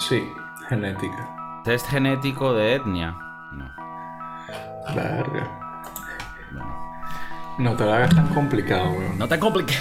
Sí, genética. Test genético de etnia. No. Verga. No te lo hagas tan complicado, weón. No te compliques.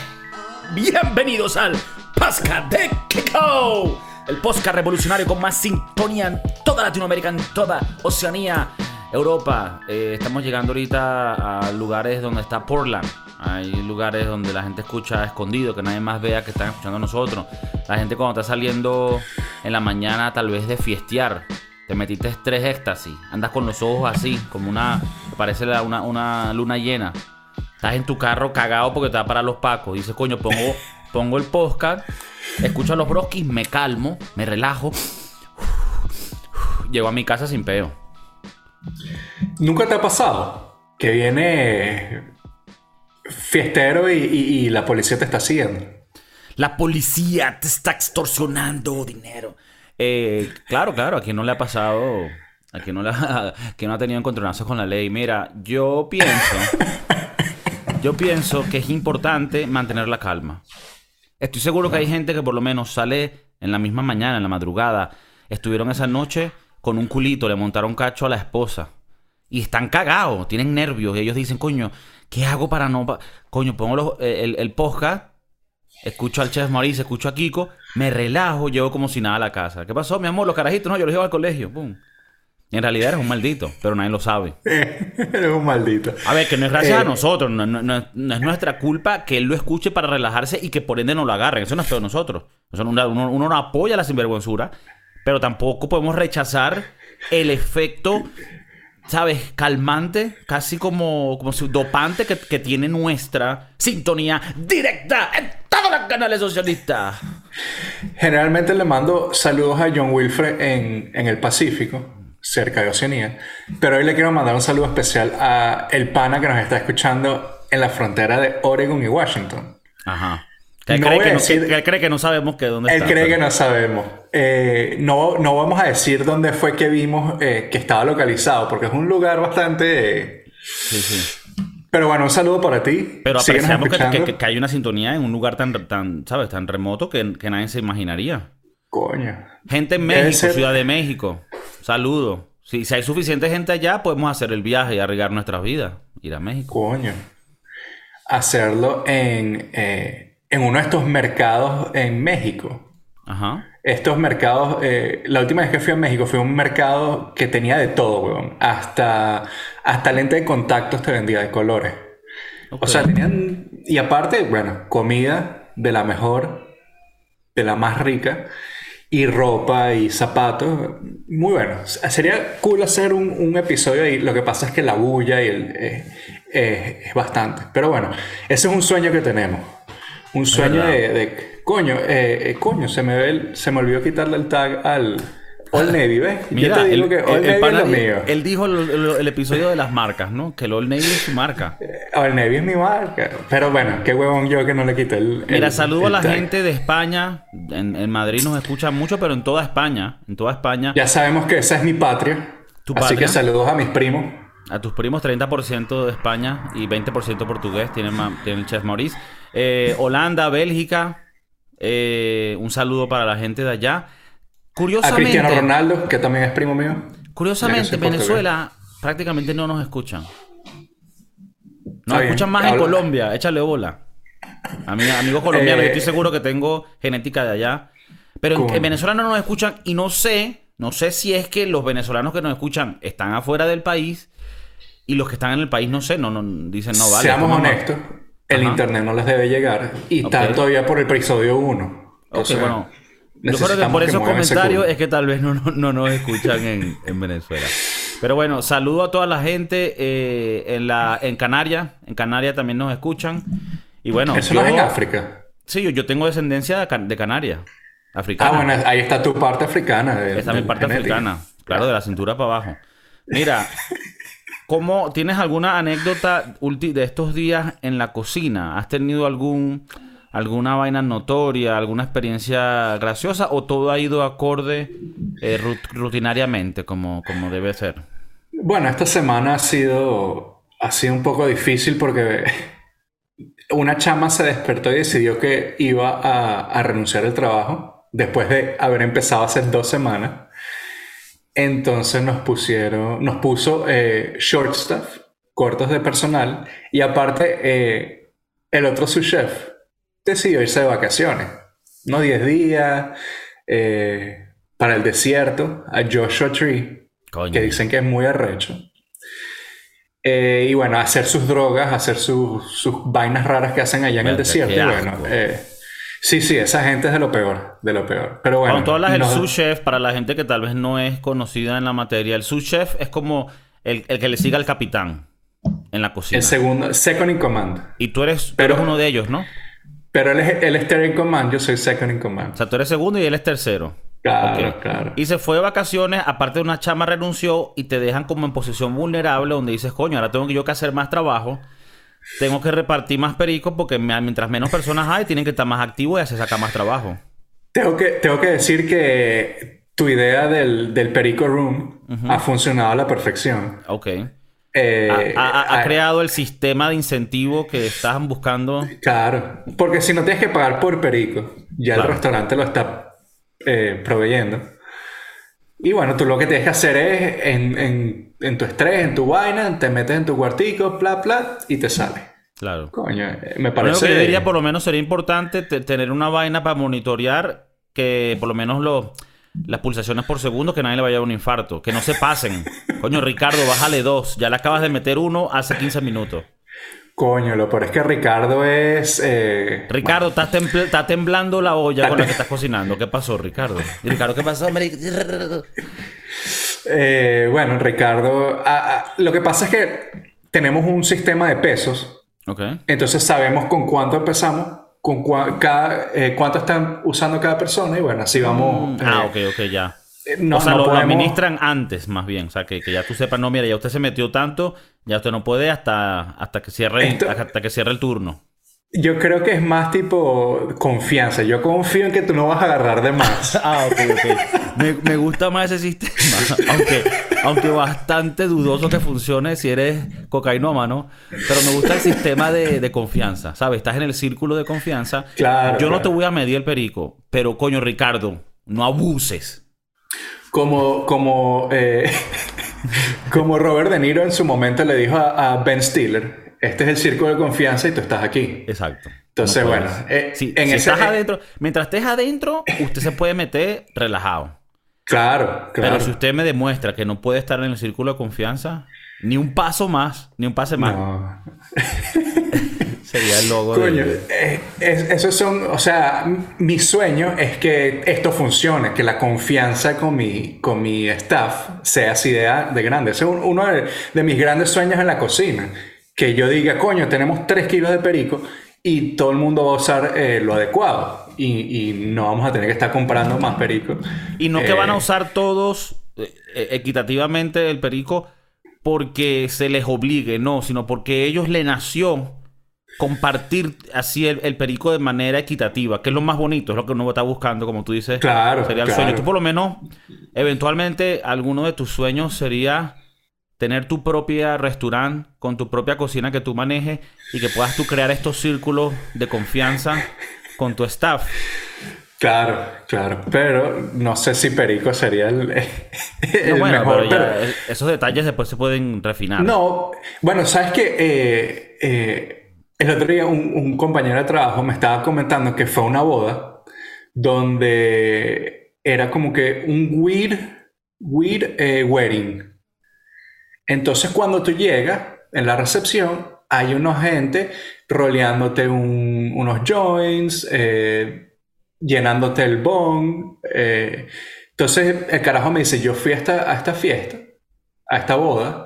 Bienvenidos al Pasca de Kiko. El podcast revolucionario con más sintonía en toda Latinoamérica, en toda Oceanía, Europa. Eh, estamos llegando ahorita a lugares donde está Portland. Hay lugares donde la gente escucha escondido, que nadie más vea que están escuchando a nosotros. La gente cuando está saliendo en la mañana tal vez de fiestear, te metiste tres éxtasis, andas con los ojos así, como una, parece una, una luna llena. Estás en tu carro cagado porque te va para los pacos. Dices, coño, pongo, pongo el podcast, escucho a los broskis, me calmo, me relajo. Llego a mi casa sin peo. ¿Nunca te ha pasado que viene fiestero y, y- y la policía te está siguiendo? La policía te está extorsionando dinero. Eh, claro, claro, a quien no le ha pasado, a quien no, ha, tenido encontronazos con la ley. Mira, yo pienso, yo pienso que es importante mantener la calma. Estoy seguro que hay gente que por lo menos sale en la misma mañana, en la madrugada. Estuvieron esa noche con un culito, le montaron cacho a la esposa. Y están cagados, tienen nervios. Y ellos dicen, coño, ¿qué hago para no...? pa-?" Coño, pongo los- el, el podcast, escucho al chef Maurice, escucho a Kiko, me relajo, llevo como si nada a la casa. ¿Qué pasó, mi amor? Los carajitos, no, yo los llevo al colegio. Pum. En realidad eres un maldito, pero nadie lo sabe. Eres un maldito. A ver, que no es gracias Eh, a nosotros, no, no- no- no es nuestra culpa que él lo escuche para relajarse y que por ende no lo agarren. Eso no es feo de nosotros. Eso uno, uno no apoya la sinvergüenzura, pero tampoco podemos rechazar el efecto, ¿sabes? Calmante, casi como, como si dopante que, que tiene nuestra sintonía directa en todos los canales socialistas. Generalmente le mando saludos a John Wilfred en, en el Pacífico, cerca de Oceanía. Pero hoy le quiero mandar un saludo especial a el pana que nos está escuchando en la frontera de Oregon y Washington. Ajá. Él, No cree, que no, decir- que- que él cree que no sabemos que dónde Él está. cree pero- que no sabemos. Eh, no, no vamos a decir dónde fue que vimos eh, que estaba localizado, porque es un lugar bastante... eh, Sí, sí. Pero bueno, un saludo para ti. Pero apreciamos que, que- que hay una sintonía en un lugar tan, tan ¿sabes? Tan remoto que, que nadie se imaginaría. Coño. Gente en México, ser- Ciudad de México. Saludos. Si, si hay suficiente gente allá, podemos hacer el viaje y arriesgar nuestras vidas. Ir a México. Coño. Hacerlo en, eh, en uno de estos mercados en México. Ajá. Estos mercados, eh, la última vez que fui a México fue un mercado que tenía de todo, weón. Hasta, hasta lente de contactos te vendía de colores. O sea, tenían... Y aparte, bueno, comida de la mejor, de la más rica. Y ropa y zapatos. Muy bueno. Sería cool hacer un, un episodio ahí. Lo que pasa es que la bulla y el, eh, eh, es bastante. Pero bueno, ese es un sueño que tenemos. Un sueño de, de- Coño, eh, eh, coño, se me, ve el- se me olvidó quitarle el tag al... Old Navy, ¿ves? Mira, Yo te digo el- que el- Navy es lo mío. él dijo el, episodio de las marcas, ¿no? Que el Old Navy es su marca. Old Navy es mi marca. Pero bueno, qué huevón yo que no le quité el... Mira, saludo a la tag. gente de España. En, en Madrid nos escuchan mucho, pero en toda España. En toda España. Ya sabemos que esa es mi patria. ¿Tu así patria? que saludos a mis primos. A tus primos 30% de España y 20% portugués tienen, ma- tienen el chef Maurice. Eh, Holanda, Bélgica. eh, un saludo para la gente de allá. A Curiosamente, Cristiano Ronaldo, que también es primo mío. Curiosamente portugués. Venezuela prácticamente no nos escuchan. Nos escuchan más en Colombia. Échale bola. Ami- amigos colombianos, Eh, yo estoy seguro que tengo genética de allá. Pero en, en Venezuela no nos escuchan y no sé, no sé si es que los venezolanos que nos escuchan están afuera del país y los que están en el país no sé, no, no dicen no vale. Seamos honestos, el Ajá. internet no les debe llegar. Y Ok. está todavía por el episodio 1. Ok, bueno. Yo creo que por esos comentarios es que tal vez no, no, no nos escuchan en, en Venezuela. Pero bueno, saludo a toda la gente eh, en la en Canarias. En Canarias también nos escuchan. Y bueno, Eso yo, no es en África. Sí, yo, yo tengo descendencia de, Can- de Canarias. Ah, Africana. bueno, ahí está tu parte africana. de- Esta es mi parte genética. africana. Claro, de la cintura para abajo. Mira, ¿cómo tienes alguna anécdota de estos días en la cocina? ¿Has tenido algún alguna vaina notoria, alguna experiencia graciosa o todo ha ido acorde eh, rut- rutinariamente como, como debe ser? Bueno, esta semana ha sido, ha sido un poco difícil porque una chama se despertó y decidió que iba a, a renunciar al trabajo. después de haber empezado hace dos semanas. Entonces nos pusieron, nos puso eh, short stuff, cortos de personal, y aparte eh, el otro su chef decidió irse de vacaciones, no 10 días, eh, para el desierto, a Joshua Tree, Coño. que dicen que es muy arrecho. Y bueno, hacer sus drogas, hacer sus, sus vainas raras que hacen allá en el desierto. bueno, sí, sí, esa gente es de lo peor, de lo peor. Pero bueno, Cuando tú hablas del nos- sous chef, para la gente que tal vez no es conocida en la materia, el sous chef es como el, el que le siga al capitán en la cocina. el segundo, second in command. Y tú eres, tú Pero- eres uno de ellos, ¿no? Pero él es, él es third in command, yo soy second in command. O sea, tú eres segundo y él es tercero. Claro, claro. Y se fue de vacaciones, aparte de una chama renunció y te dejan como en posición vulnerable donde dices, coño, ahora tengo que yo que hacer más trabajo. Tengo que repartir más pericos porque mientras menos personas hay, tienen que estar más activos y se saca más trabajo. Tengo que, tengo que decir que tu idea del, del Perico Room ha funcionado a la perfección. Ok. Eh, ha, ha- ha ah, creado el sistema de incentivo que estaban buscando. Claro, porque si no tienes que pagar por Perico, ya Claro. el restaurante lo está eh, proveyendo. Y bueno, tú lo que tienes que hacer es en, en- en tu estrés, en tu vaina, te metes en tu cuartico, bla, bla, y te sale. Claro. Coño, eh, me parece... que yo diría, por lo menos, sería importante te- tener una vaina para monitorear que por lo menos lo- las pulsaciones por segundo, que nadie le vaya a dar un infarto. Que no se pasen. Coño, Ricardo, bájale dos. Ya le acabas de meter uno hace 15 minutos. Coño, lo peor es que Ricardo es... eh, Ricardo, estás templ- está temblando la olla con la que estás cocinando. ¿Qué pasó, Ricardo? Y Ricardo, ¿qué pasó? Eh, bueno, Ricardo, ah, ah, lo que pasa es que tenemos un sistema de pesos, Ok. entonces sabemos con cuánto empezamos, con cua- cada, eh, cuánto están usando cada persona y bueno, así vamos. Ah, eh, ok, ok, ya. Eh, no, o sea, no lo, administran antes, más bien. O sea, que, que ya tú sepas, no, mira, ya usted se metió tanto, ya usted no puede hasta, hasta, que, cierre, Esto- hasta que cierre el turno. Yo creo que es más tipo confianza. Yo confío en que tú no vas a agarrar de más. Ah, ok, ok. Me, me gusta más ese sistema. Aunque, aunque bastante dudoso que funcione si eres cocainómano. Pero me gusta el sistema de, de confianza. ¿Sabes? Estás en el círculo de confianza. Claro, Yo no te voy a medir el perico. Pero, coño, Ricardo, no abuses. Como, como, eh, como Robert De Niro en su momento le dijo a, a Ben Stiller, este es el círculo de confianza y tú estás aquí. Exacto. Entonces, No bueno, eh, si, en si ese- estás adentro, mientras estés adentro, usted se puede meter relajado. Claro, claro. Pero si usted me demuestra que no puede estar en el círculo de confianza, ni un paso más, ni un pase más, No. sería el logo Coño, de... eh, es- esos son, o sea, mi sueño es que esto funcione, que la confianza con mi, con mi staff sea así de, de grande. Ese es un- uno de, de mis grandes sueños en la cocina. Que yo diga, coño, tenemos 3 kilos de perico y todo el mundo va a usar eh, lo adecuado. Y, y no vamos a tener que estar comprando más perico. Y no que Eh, van a usar todos eh, eh, equitativamente el perico porque se les obligue, no, sino porque ellos le nació compartir así el, el perico de manera equitativa, que es lo más bonito, es lo que uno está buscando, como tú dices. Claro, Sería el claro. sueño. Tú por lo menos, eventualmente, alguno de tus sueños sería tener tu propia restaurante con tu propia cocina que tú manejes y que puedas tú crear estos círculos de confianza con tu staff. Claro, claro. Pero no sé si perico sería el, el No, bueno, mejor. pero ya, pero- eh, esos detalles después se pueden refinar. No, bueno, sabes que el otro día un, compañero de trabajo me estaba comentando que fue una boda donde era como que un weird, weird eh, wedding. Entonces cuando tú llegas en la recepción hay una gente roleándote un- unos joints, eh, llenándote el bong. eh. Entonces el carajo me dice, yo fui a esta, a esta fiesta, a esta boda,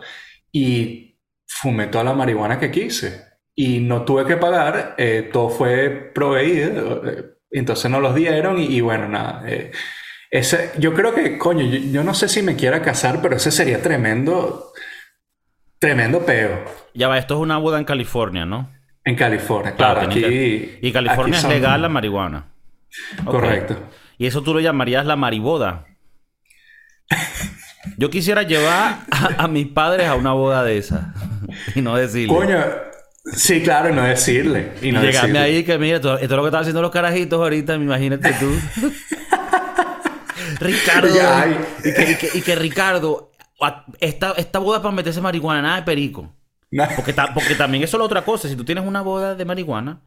y fumé toda la marihuana que quise. Y no tuve que pagar, eh, todo fue proveído, eh, entonces no los dieron y, y bueno, nada. eh, ese, yo creo que, coño, yo, yo no sé si me quiera casar, pero ese sería tremendo, tremendo peo Ya va, esto es una boda en California, ¿no? en California. Claro, Claro, aquí. que- Y California aquí es legal la marihuana. Correcto. Y eso tú lo llamarías la mariboda. Yo quisiera llevar a, a mis padres a una boda de esa. y no decirle. Coño, sí, claro, y no decirle. Y y no llegarme decirle. ahí que mira, esto, esto es lo que están haciendo los carajitos ahorita, imagínate tú. Ricardo. Y que, y que- y que Ricardo, esta, esta boda para meterse marihuana, nada de perico. No. Porque, ta- porque también eso es la otra cosa. Si tú tienes una boda de marihuana,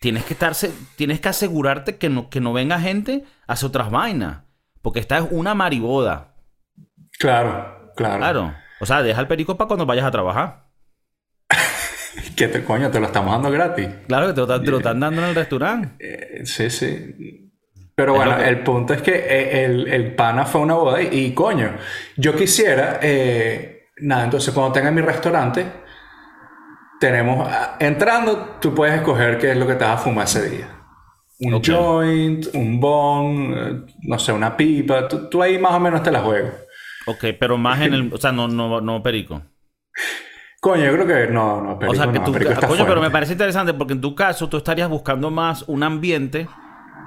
tienes que estarse, tienes que asegurarte que no, que no venga gente a hacer otras vainas. Porque esta es una mariboda. Claro, claro. Claro. O sea, deja el perico para cuando vayas a trabajar. ¿Qué te coño? Te lo estamos dando gratis. Claro que te lo, te lo están dando en el restaurante. Eh, sí, sí. Pero Es bueno, que- el punto es que eh, el, el pana fue una boda y, y, coño, yo quisiera, eh, nada, entonces cuando tenga mi restaurante, tenemos, ah, entrando, tú puedes escoger qué es lo que te vas a fumar ese día. Un joint, un bong, eh, no sé, una pipa, tú, tú ahí más o menos te la juegas. Ok, pero más en el... O sea, no, no, no perico. Coño, yo creo que no, no, perico o sea, que no, tú... pero me parece interesante porque en tu caso tú estarías buscando más un ambiente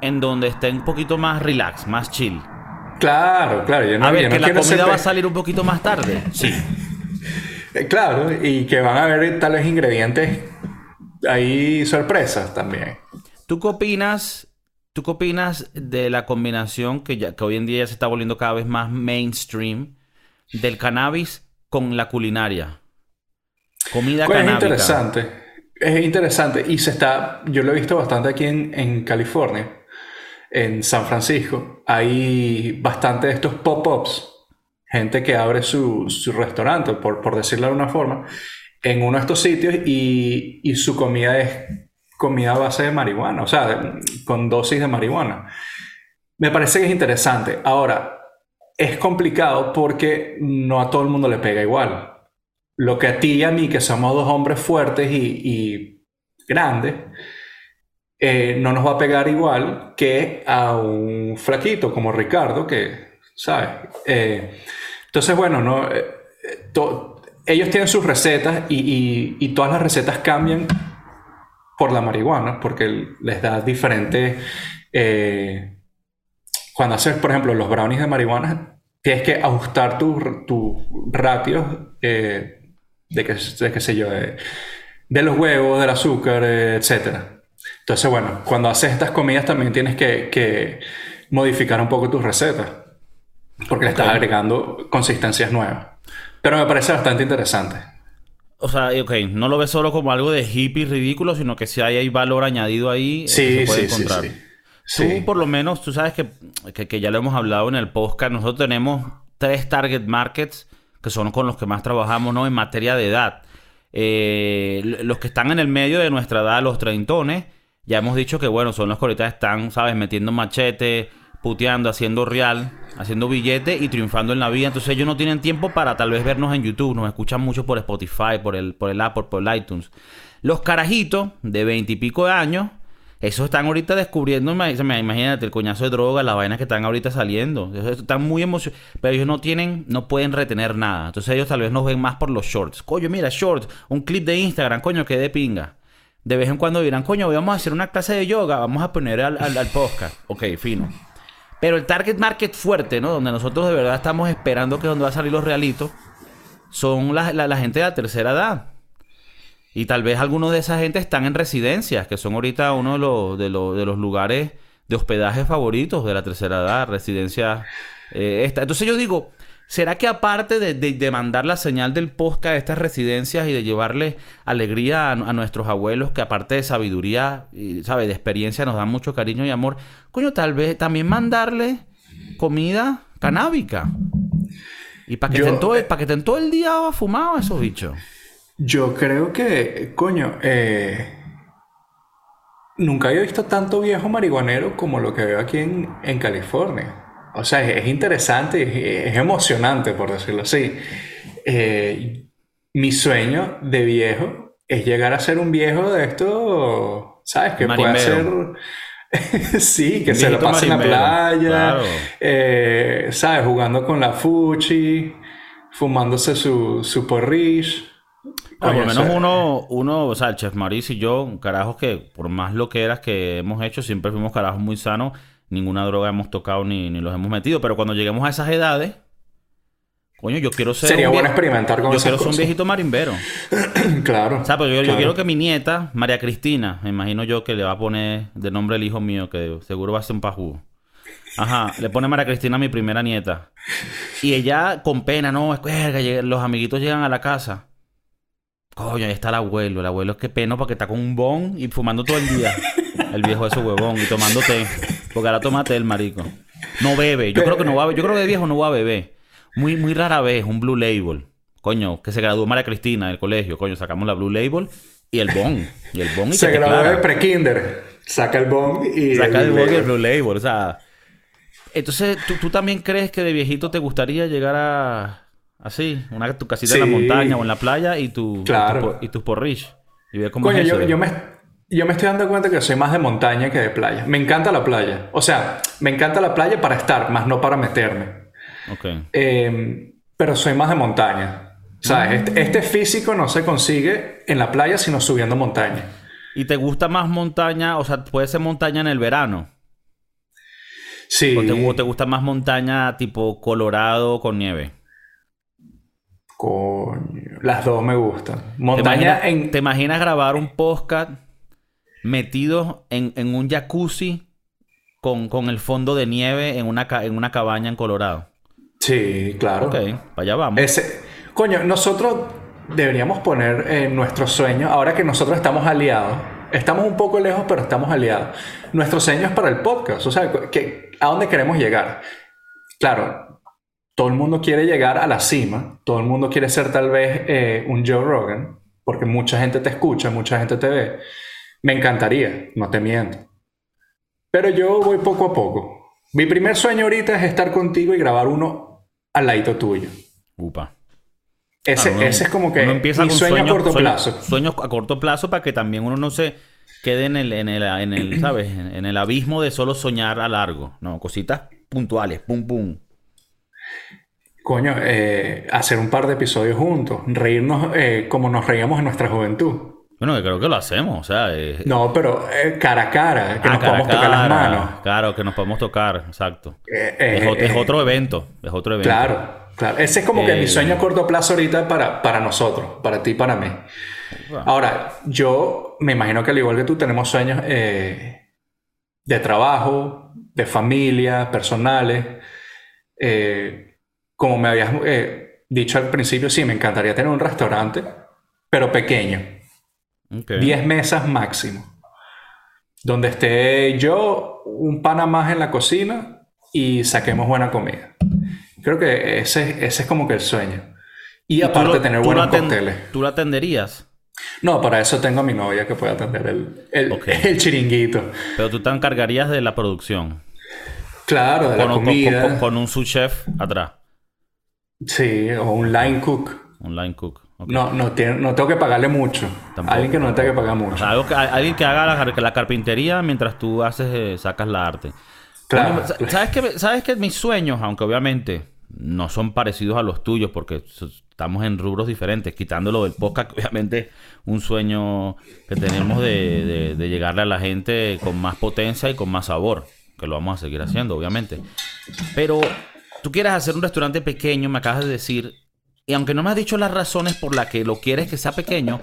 en donde esté un poquito más relax, más chill. Claro, claro, yo no, A yo ver, no que la comida ser va a salir un poquito más tarde. Sí. Eh, Claro, y que van a haber tal vez ingredientes ahí sorpresas también. ¿Tú qué opinas? ¿Tú qué opinas de la combinación que, ya, que hoy en día ya se está volviendo cada vez más mainstream del cannabis con la culinaria? Comida Pues es interesante, es interesante y se está, yo lo he visto bastante aquí en, en California, en San Francisco, hay bastante de estos pop-ups, gente que abre su, su restaurante, por, por decirlo de alguna forma, en uno de estos sitios y, y su comida es comida a base de marihuana, o sea, con dosis de marihuana. Me parece que es interesante. Ahora, es complicado porque no a todo el mundo le pega igual. Lo que a ti y a mí, que somos dos hombres fuertes y, grandes, eh, no nos va a pegar igual que a un flaquito como Ricardo, que, ¿sabes? Eh, entonces, bueno, no, eh, ellos tienen sus recetas y, todas las recetas cambian por la marihuana, porque les da diferentes... cuando haces, por ejemplo, los brownies de marihuana, tienes que ajustar tus tu ratios de, que, de qué sé yo, de, de los huevos, del azúcar, eh, etc. Entonces, bueno, cuando haces estas comidas también tienes que, que modificar un poco tus recetas, porque le estás agregando consistencias nuevas. Pero me parece bastante interesante. O sea, ok, no lo ves solo como algo de hippie ridículo, sino que si hay, hay valor añadido ahí, eh, Sí, se puede sí, sí, encontrar. sí. Tú, por lo menos, tú sabes que, que, que ya lo hemos hablado en el podcast. Nosotros tenemos tres target markets que son con los que más trabajamos, ¿no? En materia de edad. Eh, los que están en el medio de nuestra edad, los treintones, ya hemos dicho que, bueno, son los que ahorita están, ¿sabes? Metiendo machete, puteando, haciendo real, haciendo billete y triunfando en la vida. Entonces ellos no tienen tiempo para tal vez vernos en YouTube. Nos escuchan mucho por Spotify, por el, por el Apple, por iTunes. Los carajitos de veintipico de años, esos están ahorita descubriendo, imagínate, el coñazo de droga, las vainas que están ahorita saliendo. Están muy emocionados, pero ellos no tienen, no pueden retener nada. Entonces ellos tal vez nos ven más por los shorts. Coño, mira, shorts, un clip de Instagram, coño, que de pinga. De vez en cuando dirán, coño, hoy vamos a hacer una clase de yoga, vamos a poner al, al, al podcast. Ok, fino. Pero el target market fuerte, ¿no? Donde nosotros de verdad estamos esperando que donde va a salir los realitos, son la, la- la gente de la tercera edad. Y tal vez algunos de esa gente están en residencias, que son ahorita uno de los, de los, de los lugares de hospedaje favoritos de la tercera edad, residencia eh, esta. Entonces yo digo, ¿será que aparte de, de- de mandar la señal del podcast a estas residencias y de llevarle alegría a, a nuestros abuelos, que aparte de sabiduría y, ¿sabe? de experiencia nos dan mucho cariño y amor, coño, tal vez también mandarle comida canábica? Y para que, Yo- estén todo, para que estén todo el día fumados esos bichos. Yo creo que, coño, eh, nunca había visto tanto viejo marihuanero como lo que veo aquí en, en California. O sea, es, es interesante, es, es emocionante, por decirlo así. Eh, mi sueño de viejo es llegar a ser un viejo de esto, ¿sabes? Que pueda ser... Sí, que se lo pase en la playa, claro. eh, ¿sabes? Jugando con la fuchi, fumándose su, su porridge. Por lo menos uno, uno, o sea, el Chef Maurice y yo, carajos que por más lo que eras que hemos hecho, siempre fuimos carajos muy sanos. Ninguna droga hemos tocado ni, ni los hemos metido. Pero cuando lleguemos a esas edades, coño, yo quiero ser. Sería un bueno experimentar con Yo esas quiero ser un viejito marimbero. Claro. O sea, pero yo, yo claro. quiero que mi nieta, María Cristina, me imagino yo que le va a poner de nombre el hijo mío, que seguro va a ser un pajugo. Ajá, le pone María Cristina a mi primera nieta. Y ella con pena, no, es que los amiguitos llegan a la casa. Coño, ahí está el abuelo. El abuelo es que pena porque está con un bon y fumando todo el día. El viejo de su huevón y tomando té. Porque ahora toma té el marico. No bebe. Yo creo que no va a Yo creo que de viejo no va a beber. Muy, muy rara vez, un Blue Label. Coño, que se graduó María Cristina del colegio. Coño, sacamos la Blue Label y el bon. Y el bon y Se graduó de pre-kinder. Saca el bon y... Saca el, bon y el Blue Label. O sea... Entonces, ¿tú, ¿tú también crees que de viejito te gustaría llegar a... Así, una, tu casita en la montaña o en la playa y, tu, y, tus porridge. Y ver cómo Coño, yo, yo, me, yo me estoy dando cuenta que soy más de montaña que de playa. Me encanta la playa. O sea, me encanta la playa para estar, más no para meterme. Ok. Eh, pero soy más de montaña. O sea, ah. este, este, físico no se consigue en la playa, sino subiendo montaña. ¿Y te gusta más montaña? O sea, puede ser montaña en el verano. Sí. ¿O te gusta más montaña tipo Colorado con nieve? Coño, las dos me gustan. ¿Te imaginas, grabar un podcast metido en, un jacuzzi con, el fondo de nieve en una, en una cabaña en Colorado? Sí, claro. Ok, allá vamos. Ese... Coño, nosotros deberíamos poner en nuestro sueño, ahora que nosotros estamos aliados, estamos un poco lejos, pero estamos aliados. Nuestro sueño es para el podcast, o sea, que, ¿a dónde queremos llegar? Claro, todo el mundo quiere llegar a la cima, todo el mundo quiere ser tal vez eh, un Joe Rogan, porque mucha gente te escucha, mucha gente te ve. Me encantaría, no te miento. Pero yo voy poco a poco. Mi primer sueño ahorita es estar contigo y grabar uno al ladito tuyo. Upa. Ese, ese es como que mi sueño, a corto plazo. Sueño a corto plazo para que también uno no se quede en el, en el, en el ¿sabes? En el abismo de solo soñar a largo. No, cositas puntuales, pum, pum. Coño, eh, hacer un par de episodios juntos, reírnos eh, como nos reíamos en nuestra juventud. Bueno, creo que lo hacemos, o sea... Eh, no, pero cara a cara, que ah, nos podemos tocar las manos. Claro, que nos podemos tocar, exacto. es, otro evento, es otro evento. Claro, claro. Ese es como que mi sueño a corto plazo ahorita para, para nosotros, para ti y para mí. Ahora, yo me imagino que al igual que tú tenemos sueños de trabajo, de familia, personales. Eh, como me habías eh, dicho al principio, sí, me encantaría tener un restaurante, pero pequeño. 10 mesas máximo. Donde esté yo, un pana más en la cocina y saquemos buena comida. Creo que ese, ese es como que el sueño. Y, aparte tener buenos cócteles. ¿Tú lo atenderías? No, para eso tengo a mi novia que puede atender el, el, el chiringuito. Pero tú te encargarías de la producción. Claro, de con, la comida. Con, un sous chef atrás. Sí, o un line cook. Un line cook. No, no, no tengo que pagarle mucho. alguien que no tenga que pagar mucho. alguien que haga la, carpintería mientras tú haces, eh, sacas la arte. Claro, ¿sabes, Que, ¿Sabes que mis sueños, aunque obviamente no son parecidos a los tuyos porque estamos en rubros diferentes, quitándolo del podcast, obviamente un sueño que tenemos de, de llegarle a la gente con más potencia y con más sabor que lo vamos a seguir haciendo, obviamente. Pero tú quieres hacer un restaurante pequeño, me acabas de decir, y aunque no me has dicho las razones por las que lo quieres que sea pequeño,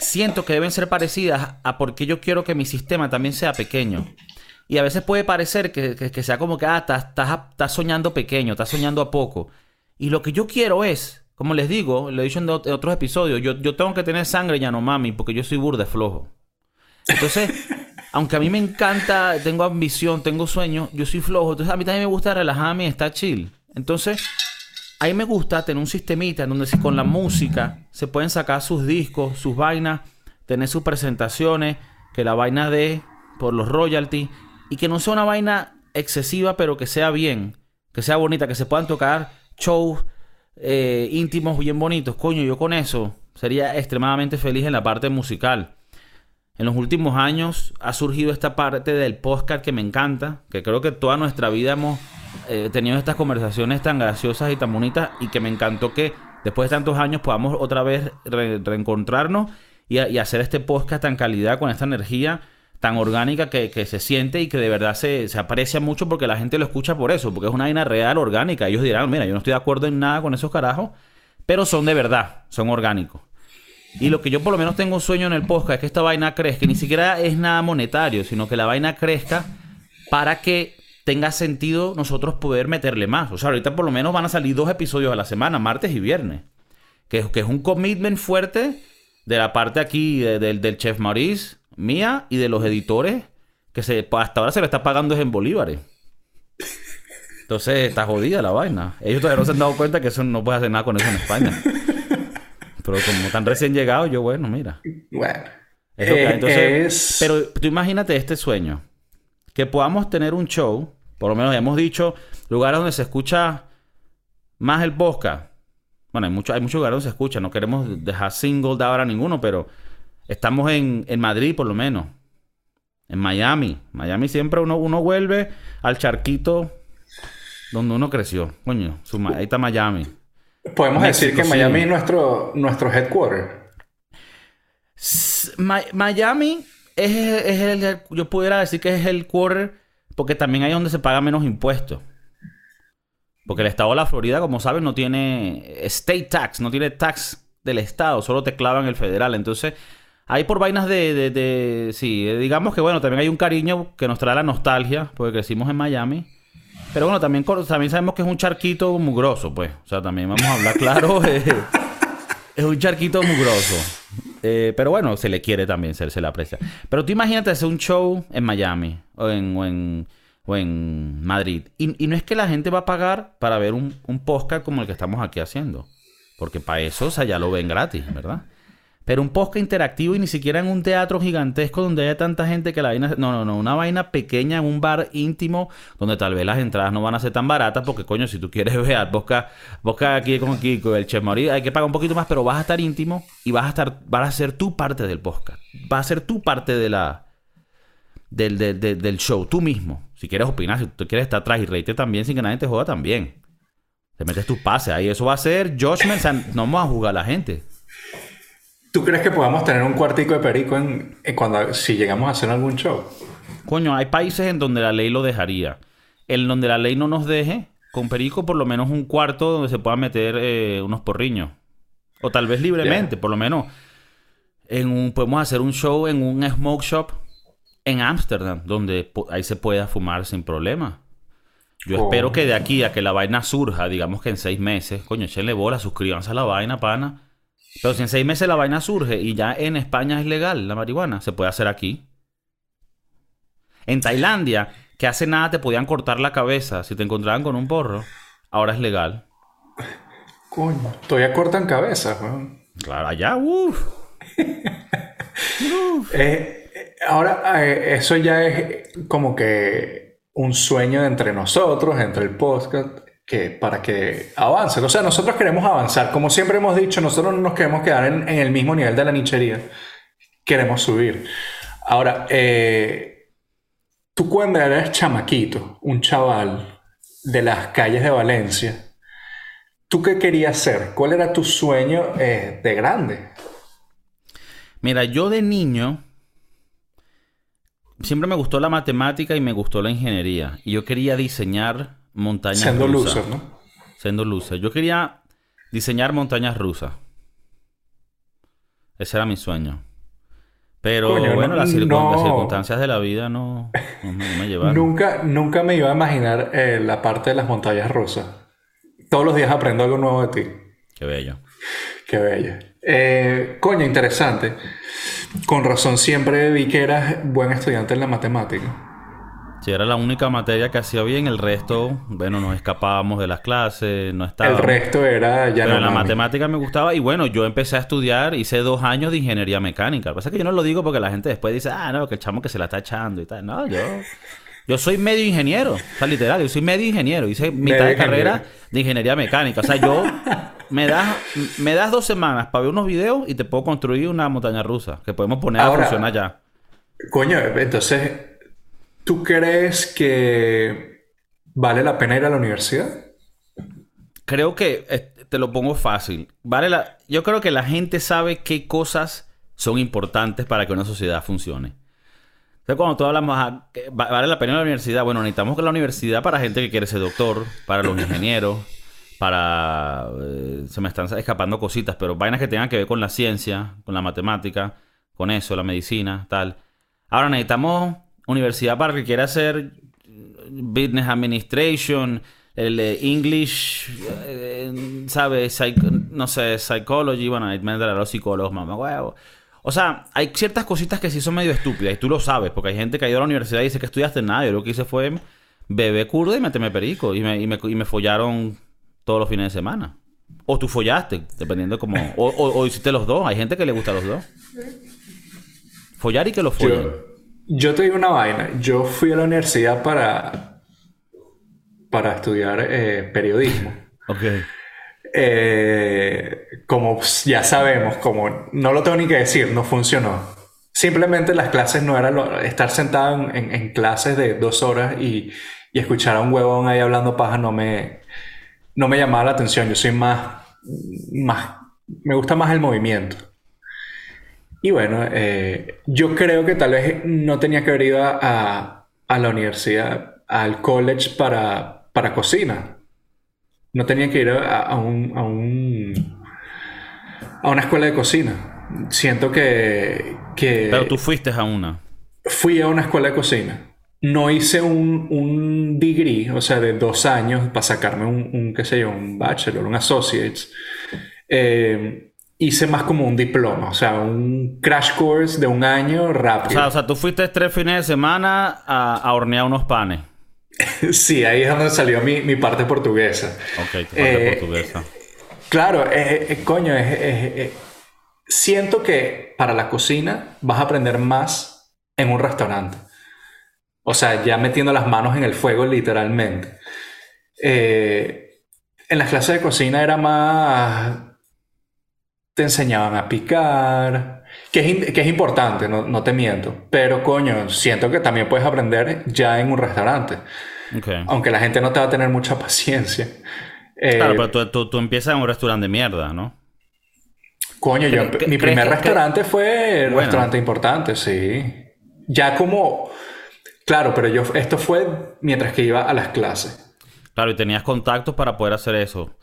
siento que deben ser parecidas a por qué yo quiero que mi sistema también sea pequeño. Y a veces puede parecer que, que, sea como que, ah, estás, soñando pequeño, estás soñando a poco. Y lo que yo quiero es, como les digo, lo he dicho en, otros episodios, yo, yo tengo que tener sangre ya no mami, porque yo soy burde flojo. Entonces, aunque a mí me encanta, tengo ambición, tengo sueños, yo soy flojo. Entonces a mí también me gusta relajarme y estar chill. Entonces, a mí me gusta tener un sistemita en donde con la música se pueden sacar sus discos, sus vainas, tener sus presentaciones, que la vaina dé por los royalties y que no sea una vaina excesiva, pero que sea bien, que sea bonita, que se puedan tocar shows eh, íntimos bien bonitos. Coño, yo con eso sería extremadamente feliz en la parte musical. En los últimos años ha surgido esta parte del podcast que me encanta, que creo que toda nuestra vida hemos eh, tenido estas conversaciones tan graciosas y tan bonitas y que me encantó que después de tantos años podamos otra vez reencontrarnos y, hacer este podcast tan calidad, con esta energía tan orgánica que, se siente y que de verdad se, se, aprecia mucho porque la gente lo escucha por eso, porque es una vaina real, orgánica. Ellos dirán, mira, yo no estoy de acuerdo en nada con esos carajos, pero son de verdad, son orgánicos. Y lo que yo por lo menos tengo un sueño en el podcast es que esta vaina crezca, ni siquiera es nada monetario, sino que la vaina crezca para que tenga sentido nosotros poder meterle más. O sea, ahorita por lo menos van a salir dos episodios a la semana, martes y viernes. Que, que es un commitment fuerte de la parte aquí del, chef Maurice, mía y de los editores, que se, hasta ahora se le está pagando es en bolívares. Entonces está jodida la vaina. Ellos todavía no se han dado cuenta que eso no puede hacer nada con eso en España. Pero como tan recién llegado, yo, bueno, mira. Bueno. Eh, entonces, es- Pero tú imagínate este sueño. Que podamos tener un show, por lo menos hemos dicho, lugares donde se escucha más el podcast. Bueno, hay, mucho, hay muchos lugares donde se escucha. No queremos dejar single de ahora ninguno, pero estamos en, en Madrid por lo menos. En Miami. Miami siempre uno, uno vuelve al charquito donde uno creció. Coño, su ahí está Miami. Podemos decir que Miami sí. es nuestro, nuestro headquarter. Miami es, es el, yo pudiera decir que es el quarter porque también es donde se paga menos impuestos. Porque el estado de la Florida, como saben, no tiene state tax, no tiene tax del estado, solo te clavan el federal. Entonces, ahí por vainas de, de, de- sí, eh, digamos que bueno, también hay un cariño que nos trae la nostalgia, porque crecimos en Miami. Pero bueno, también, también sabemos que es un charquito mugroso, pues. O sea, también vamos a hablar claro. eh, es un charquito mugroso. Eh, pero bueno, se le quiere también, se, se le aprecia. Pero tú imagínate hacer un show en Miami o en, o en, o en Madrid. Y, y no es que la gente va a pagar para ver un, un podcast como el que estamos aquí haciendo. Porque para eso, o sea, ya lo ven gratis, ¿verdad? Pero un podcast interactivo y ni siquiera en un teatro gigantesco donde haya tanta gente que la vaina... No, no, no. Una vaina pequeña en un bar íntimo donde tal vez las entradas no van a ser tan baratas porque, coño, si tú quieres ver podcast, podcast aquí con el Chef Mauri, hay que pagar un poquito más, pero vas a estar íntimo y vas a estar... Vas a ser tú parte del podcast. Vas a ser tú parte de la... Del, del, del- show, tú mismo. Si quieres opinar, si tú quieres estar atrás y reírte también sin que nadie te joda también. Te metes tus pases ahí. Eso va a ser sea, no vamos a jugar a la gente. ¿Tú crees que podamos tener un cuartico de perico en, en cuando, si llegamos a hacer algún show? Coño, hay países en donde la ley lo dejaría. En donde la ley no nos deje, con Perico por lo menos un cuarto donde se puedan meter eh, unos porriños. O tal vez libremente, por lo menos. En un, podemos hacer un show en un smoke shop en Ámsterdam, donde ahí se pueda fumar sin problema. Yo Oh. espero que de aquí a que la vaina surja, digamos que en seis meses, coño, échenle bola, suscríbanse a la vaina, pana. Pero si en seis meses la vaina surge y ya en España es legal la marihuana, se puede hacer aquí. En Tailandia, que hace nada te podían cortar la cabeza si te encontraban con un porro, ahora es legal. Coño, todavía cortan cabezas, weón. Claro, allá, uff. Eh, eh, ahora, eh, eso ya es como que un sueño entre nosotros, entre el podcast, que para que avance. O sea, nosotros queremos avanzar. Como siempre hemos dicho, nosotros no nos queremos quedar en, en el mismo nivel de la nichería. Queremos subir. Ahora, eh, tú cuando eres chamaquito, un chaval de las calles de Valencia, ¿tú qué querías ser? ¿Cuál era tu sueño eh, de grande? Mira, yo de niño siempre me gustó la matemática y me gustó la ingeniería. Y yo quería diseñar montañas Siendo rusas. loser, ¿no? Siendo loser. Yo quería diseñar montañas rusas. Ese era mi sueño. Pero Coño, bueno, no- las, circun- no. las circunstancias de la vida no, no me, no me llevaron. Nunca, nunca me iba a imaginar eh, la parte de las montañas rusas. Todos los días aprendo algo nuevo de ti. Qué bello. Qué bello. Eh, coño, interesante. Con razón siempre vi que eras buen estudiante en la matemática. Si era la única materia que hacía bien, el resto, bueno, nos escapábamos de las clases, no estaba. El resto era ya Pero no la mami. matemática me gustaba y bueno, yo empecé a estudiar, hice dos años de ingeniería mecánica. Lo que pasa es que yo no lo digo porque la gente después dice, ah, no, que el chamo que se la está echando y tal. No, yo, yo soy medio ingeniero, o sea, literal, yo soy medio ingeniero. Hice mitad Medio de carrera ingeniero. de ingeniería mecánica. O sea, yo me das, me das dos semanas para ver unos videos y te puedo construir una montaña rusa que podemos poner Ahora- a funcionar ya. Coño, entonces, ¿tú crees que vale la pena ir a la universidad? Creo que eh, te lo pongo fácil. Vale la, yo creo que la gente sabe qué cosas son importantes para que una sociedad funcione. Entonces, cuando tú va- vale la pena la universidad, bueno, necesitamos que la universidad para gente que quiere ser doctor, para los ingenieros, para... eh, se me están escapando cositas, pero vainas que tengan que ver con la ciencia, con la matemática, con eso, la medicina, tal. Ahora necesitamos universidad para que quiera ser Business Administration, el English, eh, ¿sabes? No sé, Psychology, bueno, ahí me los psicólogos, mamá, huevo. O sea, hay ciertas cositas que sí son medio estúpidas y tú lo sabes, porque hay gente que ha ido a la universidad y dice que estudiaste nada. Yo lo que hice fue beber curda y meterme perico y me, y me, y me follaron todos los fines de semana. O tú follaste, dependiendo como... O, o- o hiciste los dos. Hay gente que le gusta los dos. Follar y que lo follen. Yo, yo te digo una vaina. Yo fui a la universidad para, para estudiar eh, periodismo. Ok. Eh, como ya sabemos, como no lo tengo ni que decir, no funcionó. Simplemente las clases no eran lo- estar sentado en, en- en clases de dos horas y, y escuchar a un huevón ahí hablando paja no me, no me llamaba la atención. Yo soy más, más, me gusta más el movimiento. Y bueno, eh, yo creo que tal vez no tenía que haber ido a, a- la universidad, al college para, para cocina. No tenía que ir a, a un, a un- a una escuela de cocina. Siento que, que Pero tú fuiste a una. fui a una escuela de cocina. No hice un, un degree, o sea, de dos años para sacarme un, un, qué sé yo, un bachelor, un associates. Eh, hice más como un diploma, o sea, un crash course de un año O rápido. sea, o sea, tú fuiste tres fines de semana a, a hornear unos panes. sí, ahí es donde salió mi, mi parte portuguesa. Ok, tu parte Eh, portuguesa. Claro, eh, eh, coño, es- es- es- siento que para la cocina vas a aprender más en un restaurante. O sea, ya metiendo las manos en el fuego literalmente. Eh, en las clases de cocina era más... Te enseñaban a picar, que es, que es importante, no, no te miento. Pero coño, siento que también puedes aprender ya en un restaurante. Ok. Aunque la gente no te va a tener mucha paciencia. Eh, Claro, pero tú, tú, tú empiezas en un restaurante de mierda, ¿no? Coño, yo, ¿Cre- cre- mi primer que- restaurante fue un Bueno. restaurante importante, sí. Ya como, claro, pero yo, esto fue mientras que iba a las clases. Claro, y tenías contactos para poder hacer eso.